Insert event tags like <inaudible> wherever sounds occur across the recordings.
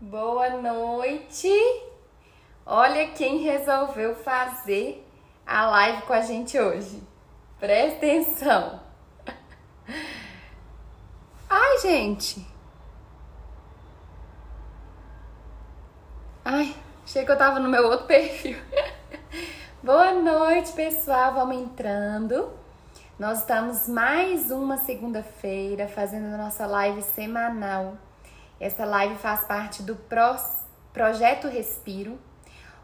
Boa noite. Olha quem resolveu fazer a live com a gente hoje. Presta atenção. Ai, gente. Ai, achei que eu tava no meu outro perfil. <laughs> Boa noite, pessoal. Vamos entrando. Nós estamos mais uma segunda-feira fazendo a nossa live semanal. Essa live faz parte do Pro, Projeto Respiro,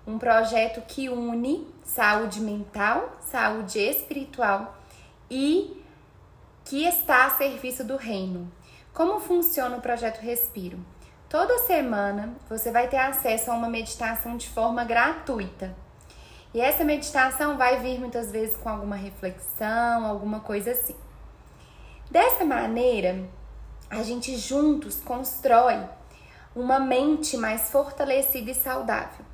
um projeto que une saúde mental, saúde espiritual e que está a serviço do reino. Como funciona o projeto Respiro? Toda semana você vai ter acesso a uma meditação de forma gratuita. E essa meditação vai vir muitas vezes com alguma reflexão, alguma coisa assim. Dessa maneira, a gente juntos constrói uma mente mais fortalecida e saudável.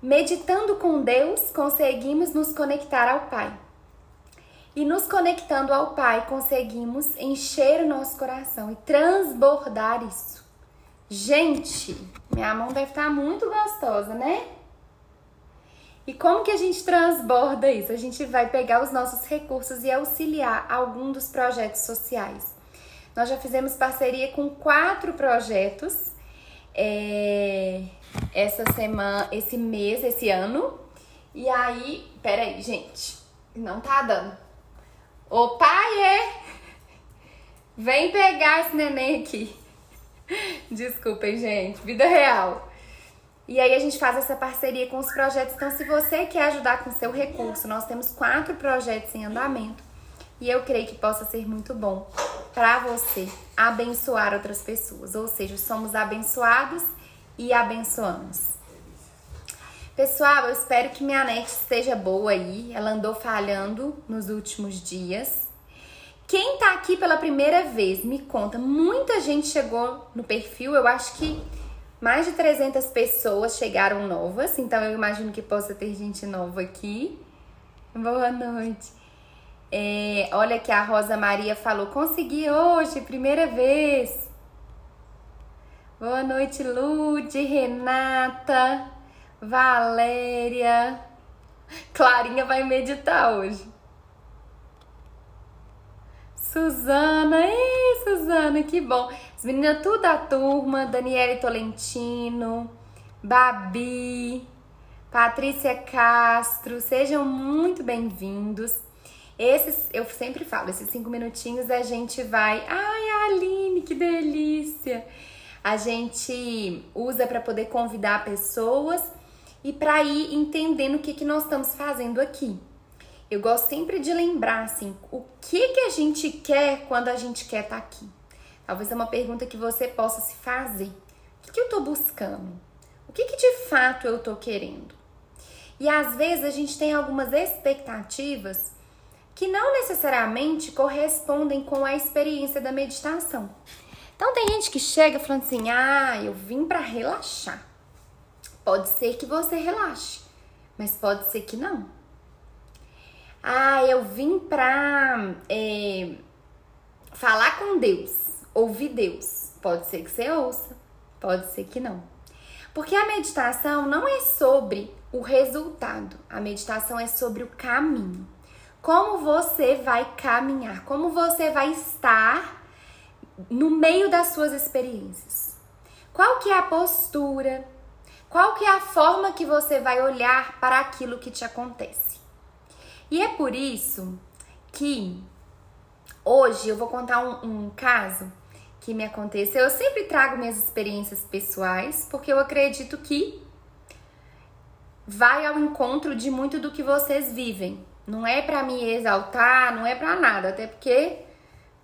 Meditando com Deus, conseguimos nos conectar ao Pai. E nos conectando ao Pai, conseguimos encher o nosso coração e transbordar isso. Gente, minha mão deve estar muito gostosa, né? E como que a gente transborda isso? A gente vai pegar os nossos recursos e auxiliar algum dos projetos sociais. Nós já fizemos parceria com quatro projetos é, essa semana, esse mês, esse ano. E aí, peraí, gente, não tá dando. Ô pai? Vem pegar esse neném aqui. Desculpem, gente, vida real. E aí a gente faz essa parceria com os projetos. Então, se você quer ajudar com seu recurso, nós temos quatro projetos em andamento. E eu creio que possa ser muito bom para você abençoar outras pessoas. Ou seja, somos abençoados e abençoamos. Pessoal, eu espero que minha net esteja boa aí. Ela andou falhando nos últimos dias. Quem tá aqui pela primeira vez, me conta. Muita gente chegou no perfil, eu acho que mais de 300 pessoas chegaram novas, então eu imagino que possa ter gente nova aqui. Boa noite. É, olha que a Rosa Maria falou: consegui hoje, primeira vez. Boa noite, Lude, Renata, Valéria. Clarinha vai meditar hoje. Suzana, ei, Suzana, que bom. As meninas tudo da turma, Daniele Tolentino, Babi, Patrícia Castro, sejam muito bem-vindos. Esses, eu sempre falo, esses cinco minutinhos a gente vai. Ai, Aline, que delícia! A gente usa para poder convidar pessoas e para ir entendendo o que, que nós estamos fazendo aqui. Eu gosto sempre de lembrar assim, o que que a gente quer quando a gente quer estar tá aqui. Talvez é uma pergunta que você possa se fazer. O que, que eu estou buscando? O que, que de fato eu estou querendo? E às vezes a gente tem algumas expectativas que não necessariamente correspondem com a experiência da meditação. Então tem gente que chega falando assim: "Ah, eu vim para relaxar". Pode ser que você relaxe, mas pode ser que não. Ah, eu vim para é, falar com Deus ouvir Deus. Pode ser que você ouça, pode ser que não. Porque a meditação não é sobre o resultado, a meditação é sobre o caminho. Como você vai caminhar, como você vai estar no meio das suas experiências. Qual que é a postura? Qual que é a forma que você vai olhar para aquilo que te acontece? E é por isso que hoje eu vou contar um, um caso que me aconteceu. Eu sempre trago minhas experiências pessoais, porque eu acredito que vai ao encontro de muito do que vocês vivem. Não é para me exaltar, não é para nada, até porque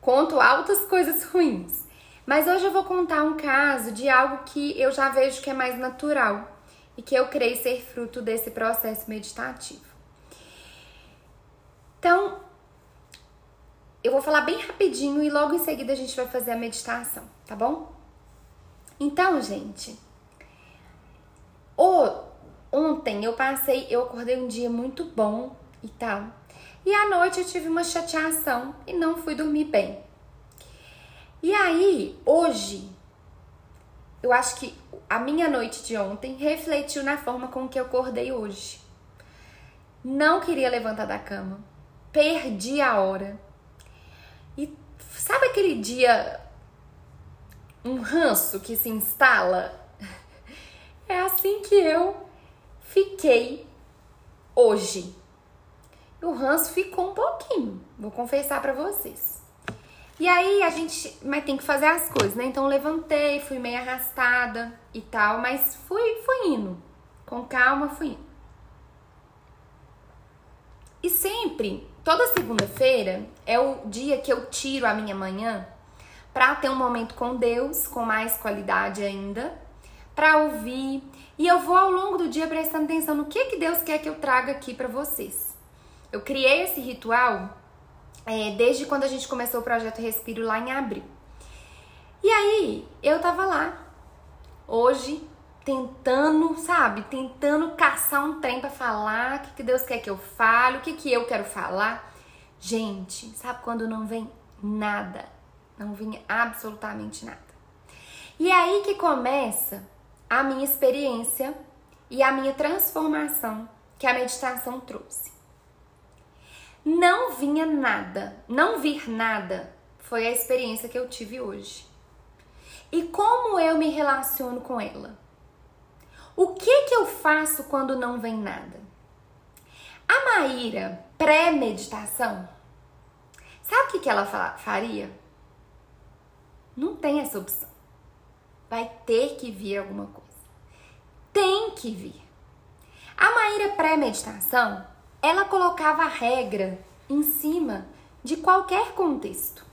conto altas <laughs> coisas ruins. Mas hoje eu vou contar um caso de algo que eu já vejo que é mais natural e que eu creio ser fruto desse processo meditativo. Então, eu vou falar bem rapidinho e logo em seguida a gente vai fazer a meditação, tá bom? Então, gente, o, ontem eu passei, eu acordei um dia muito bom e tal. E à noite eu tive uma chateação e não fui dormir bem. E aí, hoje, eu acho que a minha noite de ontem refletiu na forma com que eu acordei hoje. Não queria levantar da cama, perdi a hora. E sabe aquele dia um ranço que se instala? <laughs> É assim que eu fiquei hoje. O ranço ficou um pouquinho, vou confessar para vocês. E aí a gente, mas tem que fazer as coisas, né? Então levantei, fui meio arrastada e tal, mas fui, fui indo. Com calma, fui indo. E sempre, toda segunda-feira é o dia que eu tiro a minha manhã para ter um momento com Deus, com mais qualidade ainda, para ouvir. E eu vou ao longo do dia prestando atenção no que que Deus quer que eu traga aqui para vocês. Eu criei esse ritual é, desde quando a gente começou o projeto Respiro lá em abril. E aí, eu tava lá, hoje, tentando, sabe, tentando caçar um trem para falar, o que, que Deus quer que eu fale, o que, que eu quero falar. Gente, sabe quando não vem nada? Não vinha absolutamente nada. E é aí que começa a minha experiência e a minha transformação que a meditação trouxe. Não vinha nada, não vir nada foi a experiência que eu tive hoje. E como eu me relaciono com ela? O que que eu faço quando não vem nada? A Maíra, pré-meditação, sabe o que, que ela faria? Não tem essa opção. Vai ter que vir alguma coisa. Tem que vir. A Maíra pré-meditação, ela colocava a regra em cima de qualquer contexto.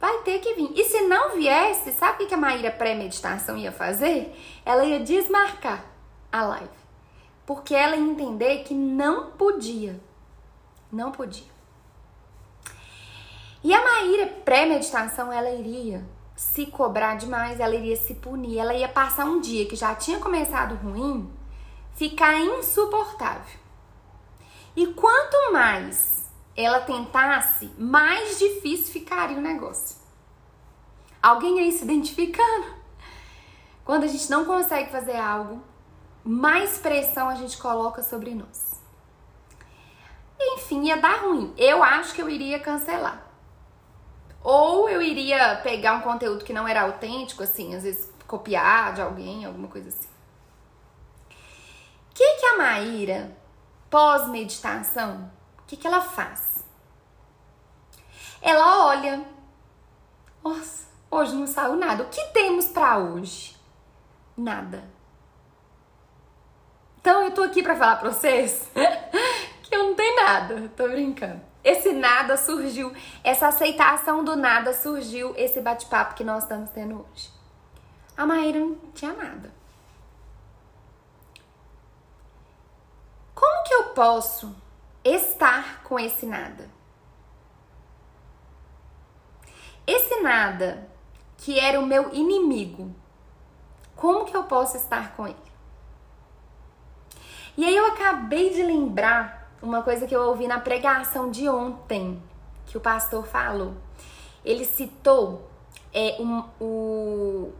Vai ter que vir. E se não viesse, sabe o que a Maíra pré-meditação ia fazer? Ela ia desmarcar a live. Porque ela ia entender que não podia. Não podia. E a Maíra pré-meditação, ela iria se cobrar demais, ela iria se punir, ela ia passar um dia que já tinha começado ruim, ficar insuportável. E quanto mais ela tentasse, mais difícil ficaria o negócio. Alguém aí se identificando? Quando a gente não consegue fazer algo, mais pressão a gente coloca sobre nós. Enfim, ia dar ruim. Eu acho que eu iria cancelar. Ou eu iria pegar um conteúdo que não era autêntico, assim, às vezes copiar de alguém, alguma coisa assim. O que, que a Maíra pós-meditação, o que, que ela faz? Ela olha. Nossa, hoje não saiu nada. O que temos para hoje? Nada. Então eu tô aqui para falar para vocês <laughs> que eu não tenho nada. Tô brincando. Esse nada surgiu, essa aceitação do nada surgiu esse bate-papo que nós estamos tendo hoje. A Maíra não tinha nada. Como que eu posso estar com esse nada? Esse nada que era o meu inimigo, como que eu posso estar com ele? E aí eu acabei de lembrar uma coisa que eu ouvi na pregação de ontem, que o pastor falou. Ele citou é, um, o,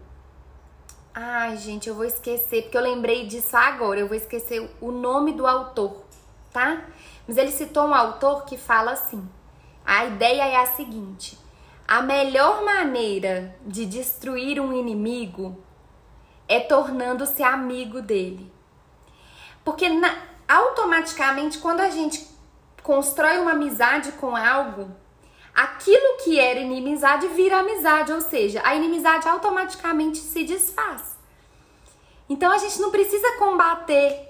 Ai, gente, eu vou esquecer, porque eu lembrei disso agora. Eu vou esquecer o nome do autor, tá? Mas ele citou um autor que fala assim: a ideia é a seguinte: a melhor maneira de destruir um inimigo é tornando-se amigo dele. Porque na, automaticamente, quando a gente constrói uma amizade com algo, aquilo que era inimizade vira amizade, ou seja, a inimizade automaticamente se desfaz. Então a gente não precisa combater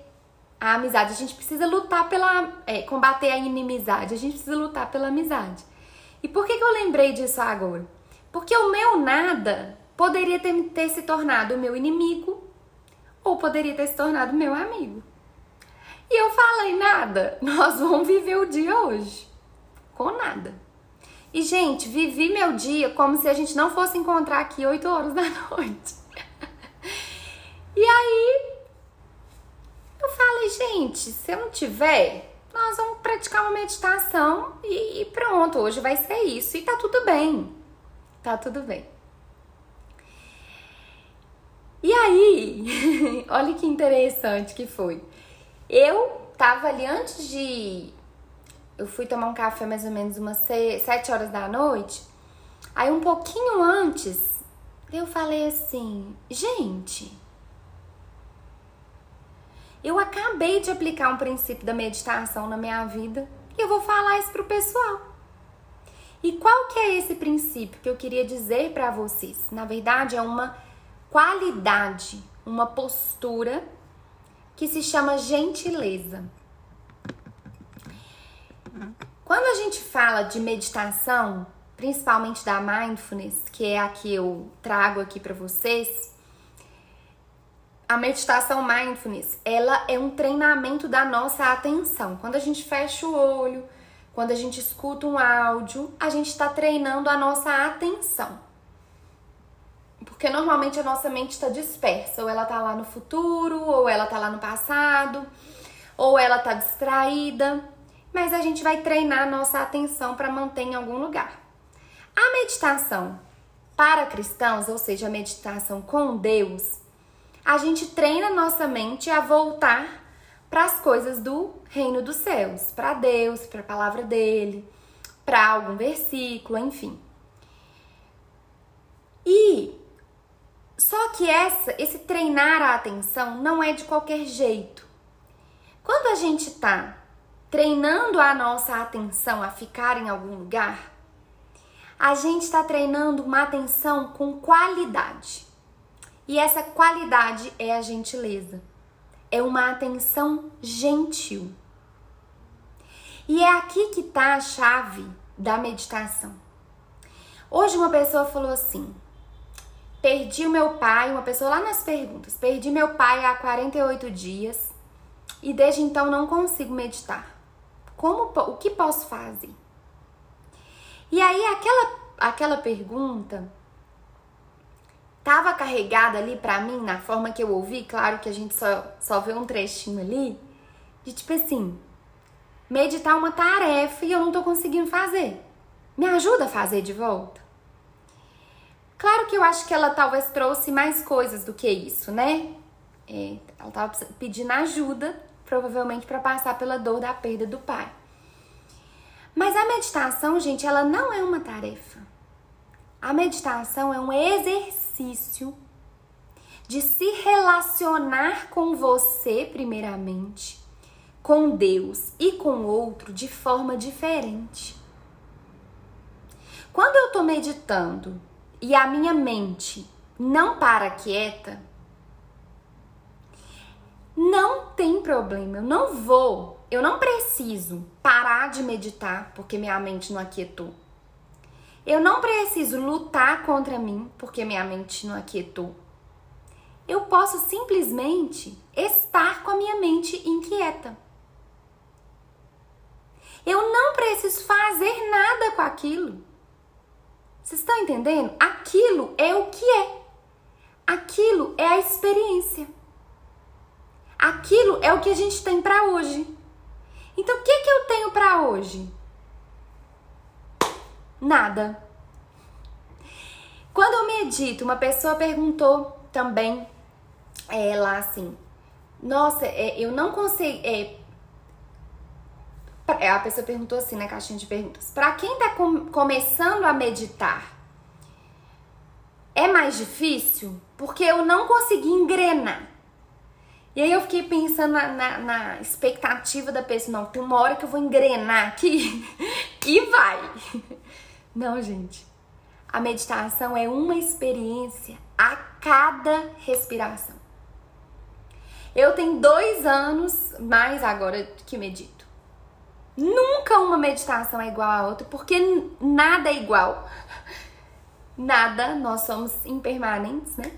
a amizade, a gente precisa lutar pela. É, combater a inimizade, a gente precisa lutar pela amizade. E por que, que eu lembrei disso agora? Porque o meu nada poderia ter, ter se tornado meu inimigo ou poderia ter se tornado meu amigo. E eu falei nada, <laughs> nós vamos viver o dia hoje com nada. E, gente, vivi meu dia como se a gente não fosse encontrar aqui 8 horas da <laughs> noite. e aí, eu falei, gente, se eu não tiver, nós vamos praticar uma meditação e, e pronto, hoje vai ser isso. E tá tudo bem. Tá tudo bem. Aí, <laughs> olha que interessante que foi. Eu tava ali antes de. Eu fui tomar um café mais ou menos umas sete horas da noite. Aí, um pouquinho antes, eu falei assim: gente, eu acabei de aplicar um princípio da meditação na minha vida e eu vou falar isso pro pessoal. E qual que é esse princípio que eu queria dizer para vocês? Na verdade, é uma qualidade, uma postura que se chama gentileza. Quando a gente fala de meditação, principalmente da mindfulness, que é a que eu trago aqui para vocês, a meditação mindfulness, ela é um treinamento da nossa atenção. Quando a gente fecha o olho, quando a gente escuta um áudio, a gente está treinando a nossa atenção. Porque normalmente a nossa mente está dispersa, ou ela está lá no futuro, ou ela está lá no passado, ou ela está distraída. Mas a gente vai treinar a nossa atenção para manter em algum lugar. A meditação para cristãos, ou seja, a meditação com Deus, a gente treina nossa mente a voltar para as coisas do reino dos céus, para Deus, para a palavra dele, para algum versículo, enfim. E só que essa, esse treinar a atenção não é de qualquer jeito. Quando a gente está treinando a nossa atenção a ficar em algum lugar, a gente está treinando uma atenção com qualidade. E essa qualidade é a gentileza é uma atenção gentil. E é aqui que está a chave da meditação. Hoje uma pessoa falou assim: perdi o meu pai, uma pessoa lá nas perguntas, perdi meu pai há 48 dias e desde então não consigo meditar. Como o que posso fazer? E aí aquela aquela pergunta tava carregada ali para mim, na forma que eu ouvi, claro que a gente só, só vê um trechinho ali, de tipo assim, meditar uma tarefa e eu não tô conseguindo fazer. Me ajuda a fazer de volta? Claro que eu acho que ela talvez trouxe mais coisas do que isso, né? É, ela tava pedindo ajuda, provavelmente para passar pela dor da perda do pai. Mas a meditação, gente, ela não é uma tarefa. A meditação é um exercício de se relacionar com você, primeiramente, com Deus e com outro de forma diferente. Quando eu estou meditando e a minha mente não para quieta, não tem problema, eu não vou, eu não preciso parar de meditar porque minha mente não aquietou. Eu não preciso lutar contra mim porque minha mente não aquietou. Eu posso simplesmente estar com a minha mente inquieta. Eu não preciso fazer nada com aquilo. Vocês estão entendendo? Aquilo é o que é. Aquilo é a experiência. Aquilo é o que a gente tem para hoje. Então, o que, que eu tenho para hoje? Nada. Quando eu medito, uma pessoa perguntou também é, lá assim: Nossa, é, eu não consigo. É, é, a pessoa perguntou assim na caixinha de perguntas: Para quem está com, começando a meditar, é mais difícil? Porque eu não consegui engrenar. E aí eu fiquei pensando na, na, na, expectativa da pessoa, não, tem uma hora que eu vou engrenar aqui <laughs> e vai. Não, gente. A meditação é uma experiência a cada respiração. Eu tenho dois anos mais agora que medito. Nunca uma meditação é igual a outra, porque nada é igual. Nada, nós somos impermanentes, né?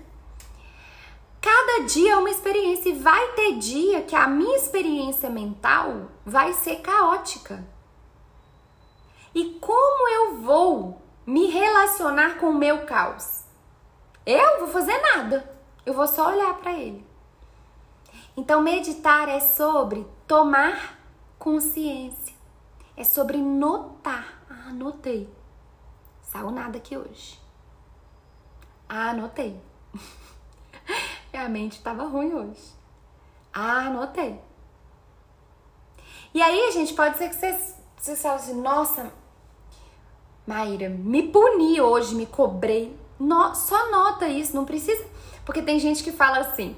Cada dia é uma experiência e vai ter dia que a minha experiência mental vai ser caótica. E como eu vou me relacionar com o meu caos? Eu vou fazer nada. Eu vou só olhar para ele. Então, meditar é sobre tomar consciência. É sobre notar. Ah, anotei. Saiu nada aqui hoje. Ah, anotei. <laughs> Minha mente estava ruim hoje. Ah, anotei. E aí, gente, pode ser que vocês, vocês falem assim, nossa, Maíra, me puni hoje, me cobrei. No, só nota isso, não precisa. Porque tem gente que fala assim,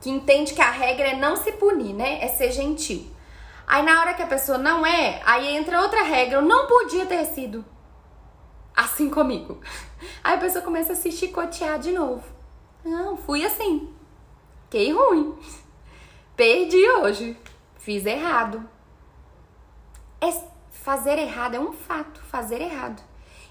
que entende que a regra é não se punir, né? É ser gentil. Aí na hora que a pessoa não é, aí entra outra regra, eu não podia ter sido assim comigo. <laughs> Aí a pessoa começa a se chicotear de novo. Não, fui assim. Fiquei ruim. <laughs> Perdi hoje. Fiz errado. É, fazer errado é um fato, fazer errado.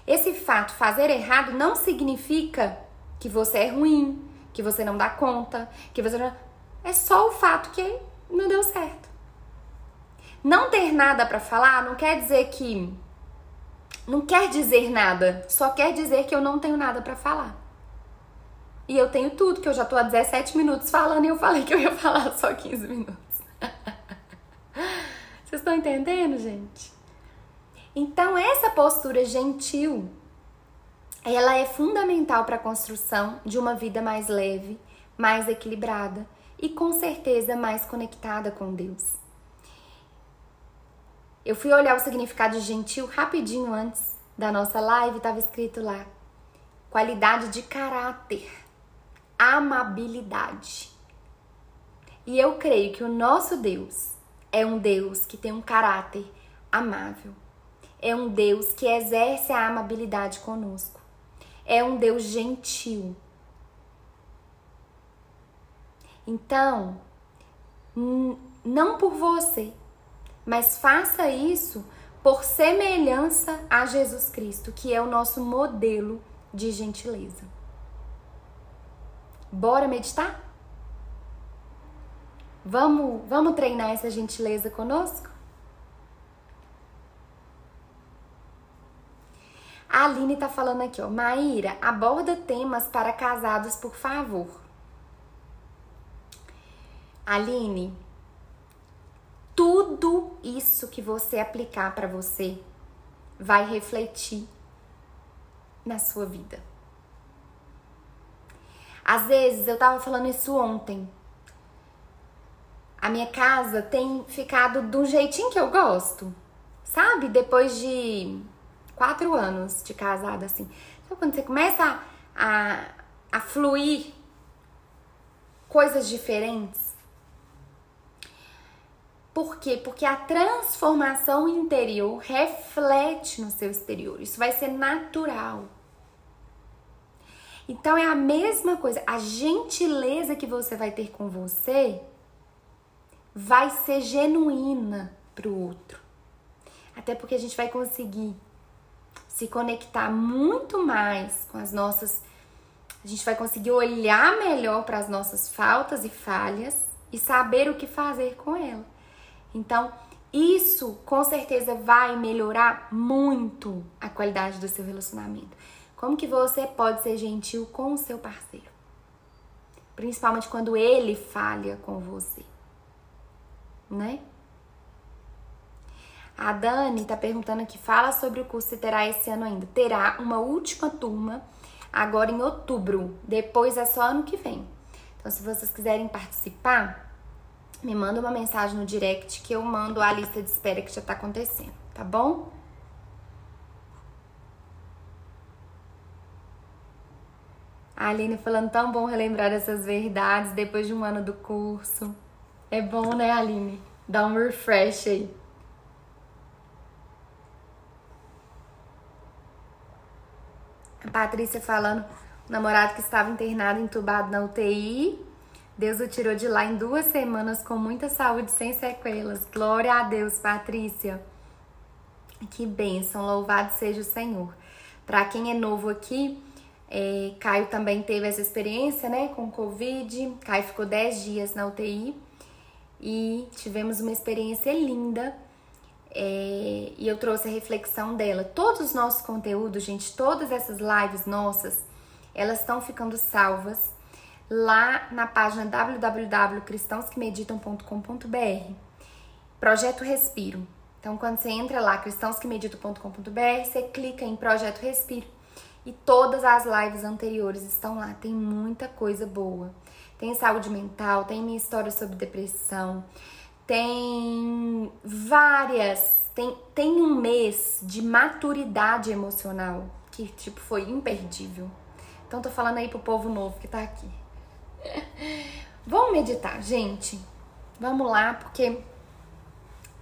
Esse fato, fazer errado, não significa que você é ruim, que você não dá conta, que você não. É só o fato que não deu certo. Não ter nada para falar não quer dizer que. Não quer dizer nada, só quer dizer que eu não tenho nada para falar. E eu tenho tudo, que eu já tô há 17 minutos falando e eu falei que eu ia falar só 15 minutos. <laughs> Vocês estão entendendo, gente? Então, essa postura gentil, ela é fundamental para a construção de uma vida mais leve, mais equilibrada e com certeza mais conectada com Deus. Eu fui olhar o significado de gentil rapidinho antes da nossa live, estava escrito lá: qualidade de caráter, amabilidade. E eu creio que o nosso Deus é um Deus que tem um caráter amável. É um Deus que exerce a amabilidade conosco. É um Deus gentil. Então, não por você, mas faça isso por semelhança a Jesus Cristo, que é o nosso modelo de gentileza. Bora meditar? Vamos, vamos treinar essa gentileza conosco? A Aline tá falando aqui, ó. Maíra, aborda temas para casados, por favor. Aline, tudo isso que você aplicar para você vai refletir na sua vida. Às vezes, eu tava falando isso ontem. A minha casa tem ficado do jeitinho que eu gosto. Sabe? Depois de quatro anos de casada, assim. Sabe quando você começa a, a, a fluir coisas diferentes? Por quê? Porque a transformação interior reflete no seu exterior. Isso vai ser natural. Então é a mesma coisa. A gentileza que você vai ter com você vai ser genuína para o outro. Até porque a gente vai conseguir se conectar muito mais com as nossas. A gente vai conseguir olhar melhor para as nossas faltas e falhas e saber o que fazer com ela. Então, isso com certeza vai melhorar muito a qualidade do seu relacionamento. Como que você pode ser gentil com o seu parceiro? Principalmente quando ele falha com você, né? A Dani tá perguntando aqui, fala sobre o curso que terá esse ano ainda. Terá uma última turma agora em outubro, depois é só ano que vem. Então, se vocês quiserem participar, me manda uma mensagem no direct que eu mando a lista de espera que já tá acontecendo, tá bom? A Aline falando tão bom relembrar essas verdades depois de um ano do curso. É bom, né, Aline? Dá um refresh aí. Patrícia falando, o namorado que estava internado, entubado na UTI. Deus o tirou de lá em duas semanas com muita saúde, sem sequelas. Glória a Deus, Patrícia. Que bênção, louvado seja o Senhor. Para quem é novo aqui, é, Caio também teve essa experiência, né, com Covid. Caio ficou 10 dias na UTI e tivemos uma experiência linda é, e eu trouxe a reflexão dela. Todos os nossos conteúdos, gente, todas essas lives nossas, elas estão ficando salvas lá na página www.cristãosquemeditam.com.br. Projeto Respiro. Então, quando você entra lá, cristãosquemeditam.com.br, você clica em Projeto Respiro E todas as lives anteriores estão lá. Tem muita coisa boa. Tem saúde mental, tem minha história sobre depressão, tem várias. Tem, tem um mês de maturidade emocional que, tipo, foi imperdível. Então, tô falando aí pro povo novo que tá aqui. <laughs> Vamos meditar, gente. Vamos lá, porque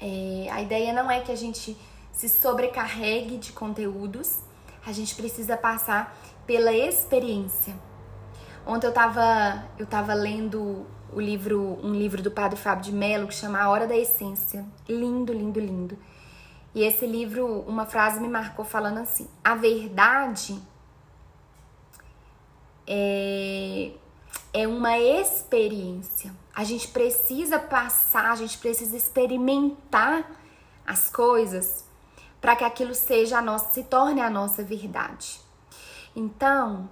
é, a ideia não é que a gente se sobrecarregue de conteúdos, a gente precisa passar pela experiência. Ontem eu tava, eu tava lendo o livro, um livro do Padre Fábio de Mello que chama A Hora da Essência. Lindo, lindo, lindo. E esse livro, uma frase me marcou falando assim: a verdade é, é uma experiência. A gente precisa passar, a gente precisa experimentar as coisas para que aquilo seja a nossa, se torne a nossa verdade. Então,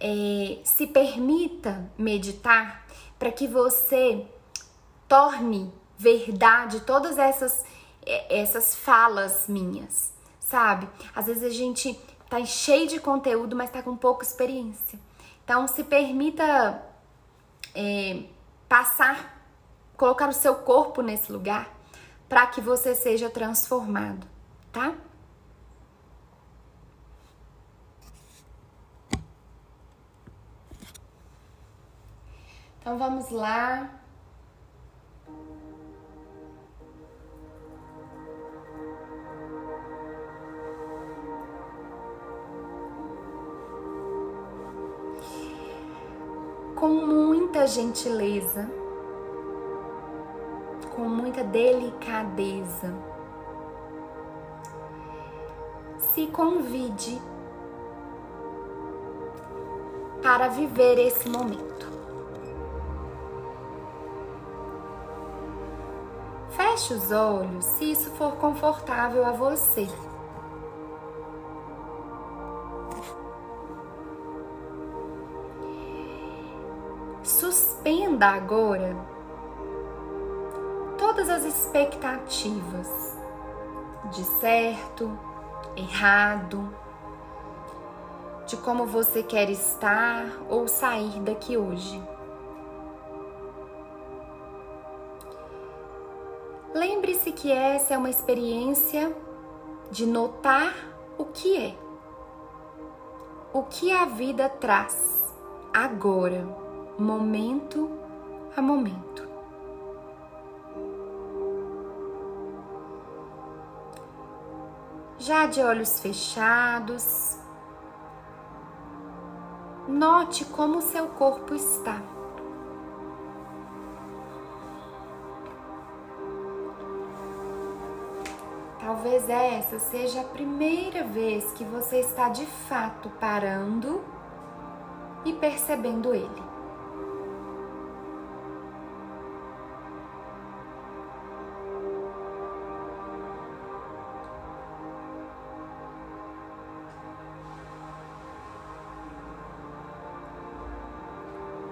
é, se permita meditar para que você torne verdade todas essas é, essas falas minhas, sabe? Às vezes a gente tá cheio de conteúdo, mas tá com pouca experiência. Então, se permita é, passar, colocar o seu corpo nesse lugar para que você seja transformado tá? Então vamos lá. Com muita gentileza, com muita delicadeza se convide para viver esse momento. Feche os olhos se isso for confortável a você. Suspenda agora todas as expectativas de certo, errado, de como você quer estar ou sair daqui hoje. Que essa é uma experiência de notar o que é, o que a vida traz agora, momento a momento. já de olhos fechados, note como seu corpo está. Talvez essa seja a primeira vez que você está de fato parando e percebendo ele.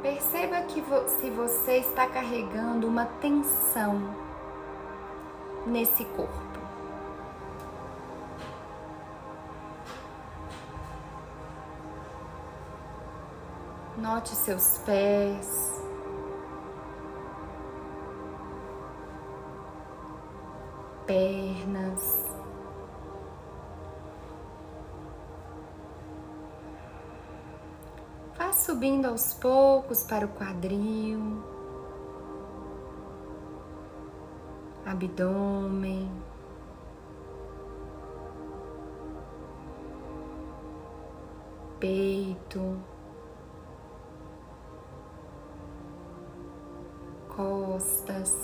Perceba que vo se você está carregando uma tensão nesse corpo. Note seus pés. Pernas. subindo aos poucos para o quadril, abdômen. Peito, costas,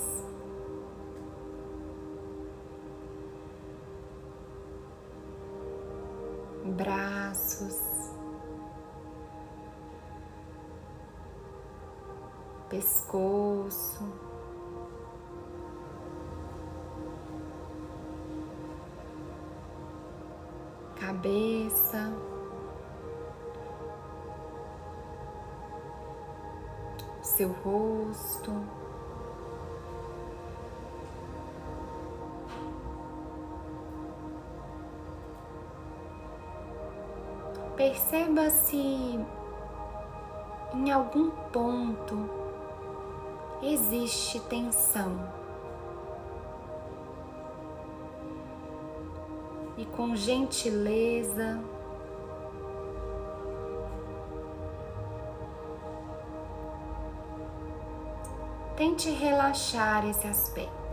braços. pescoço. Cabeça, seu rosto, perceba se em algum ponto existe tensão. E com gentileza, tente relaxar esse aspecto.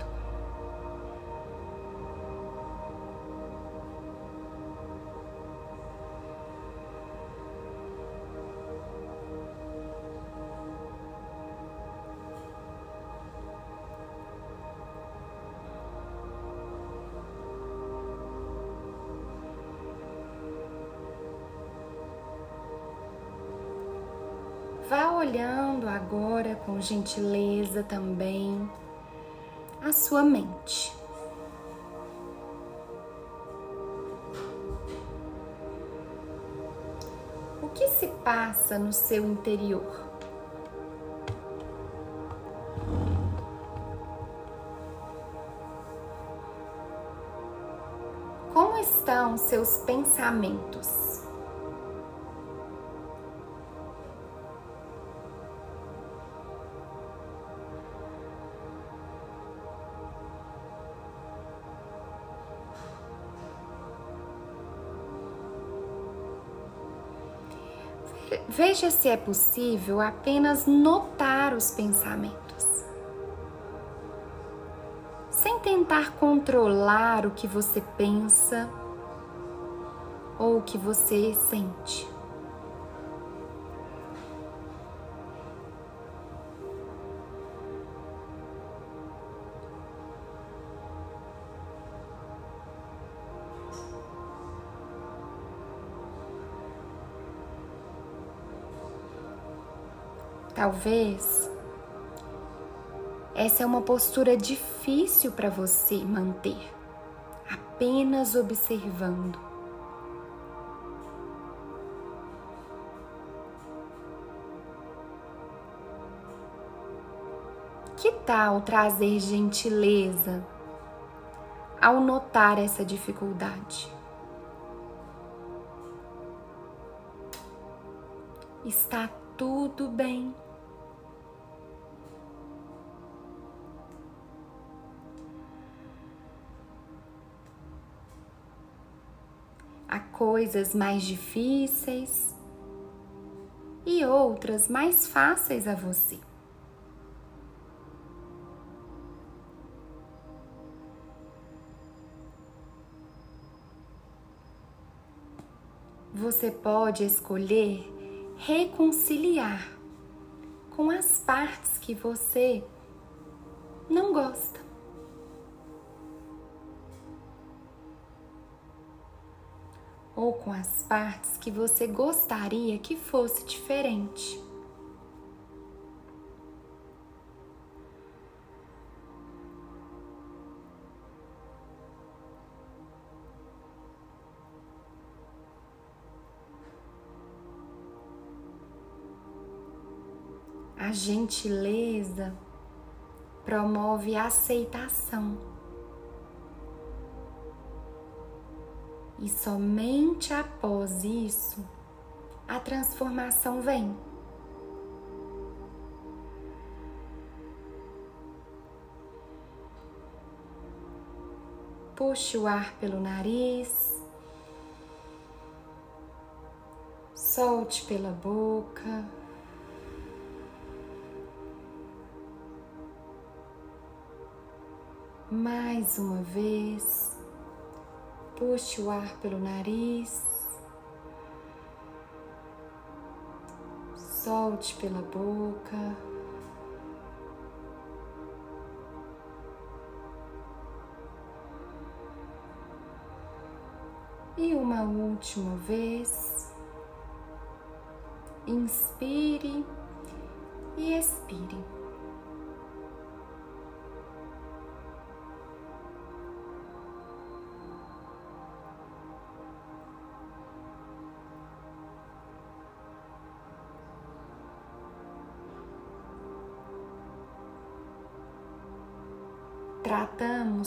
Gentileza também a sua mente. O que se passa no seu interior? Como estão seus pensamentos? Veja se é possível apenas notar os pensamentos, sem tentar controlar o que você pensa ou o que você sente. Talvez essa é uma postura difícil para você manter, apenas observando. Que tal trazer gentileza ao notar essa dificuldade? Está tudo bem. Há coisas mais difíceis e outras mais fáceis a você. Você pode escolher reconciliar com as partes que você não gosta. Ou com as partes que você gostaria que fosse diferente. A gentileza promove a aceitação. E somente após isso a transformação vem. Puxe o ar pelo nariz, solte pela boca. Mais uma vez. Puxe o ar pelo nariz. Solte pela boca. E uma última vez. Inspire e expire.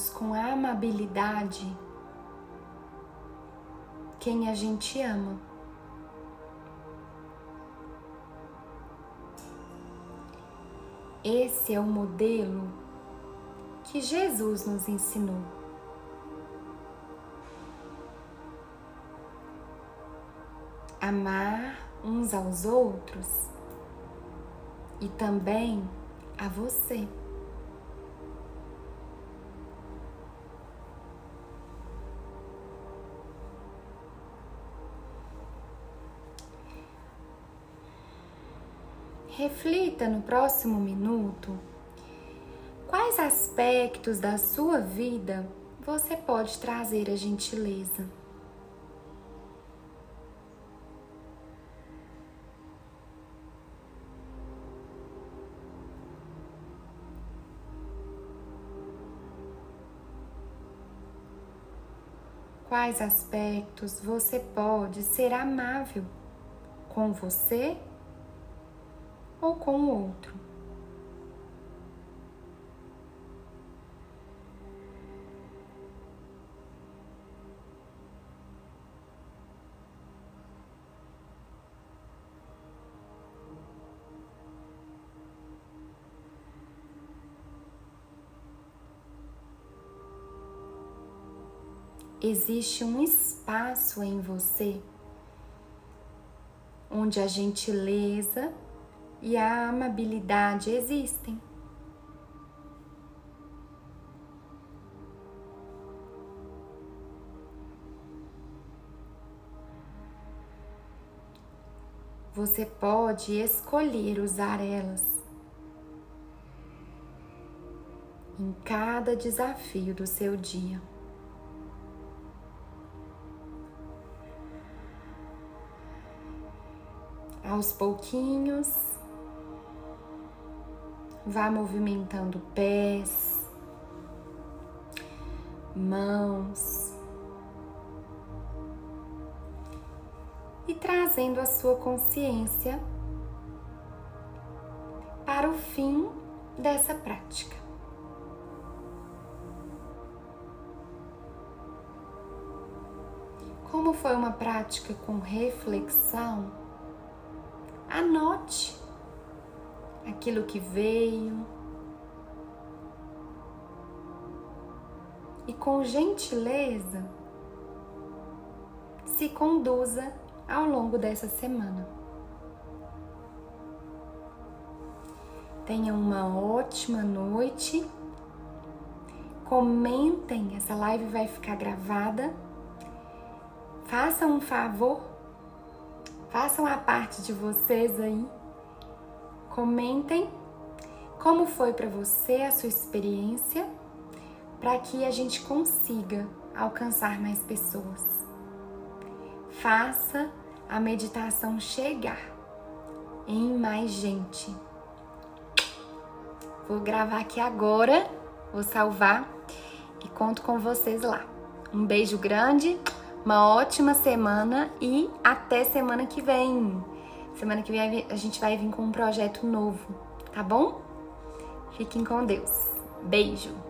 com amabilidade quem a gente ama. Esse é o modelo que Jesus nos ensinou. Amar uns aos outros e também a você. Reflita no próximo minuto quais aspectos da sua vida você pode trazer a gentileza. Quais aspectos você pode ser amável com você ou com o outro. Existe um espaço em você onde a gentileza e a amabilidade existem. Você pode escolher usar elas em cada desafio do seu dia. Aos pouquinhos, Vá movimentando pés, mãos e trazendo a sua consciência para o fim dessa prática. Como foi uma prática com reflexão, anote aquilo que veio. E com gentileza se conduza ao longo dessa semana. Tenha uma ótima noite. Comentem, essa live vai ficar gravada. Façam um favor, façam a parte de vocês aí Comentem como foi para você a sua experiência, para que a gente consiga alcançar mais pessoas. Faça a meditação chegar em mais gente. Vou gravar aqui agora, vou salvar e conto com vocês lá. Um beijo grande, uma ótima semana e até semana que vem. Semana que vem a gente vai vir com um projeto novo, tá bom? Fiquem com Deus. Beijo!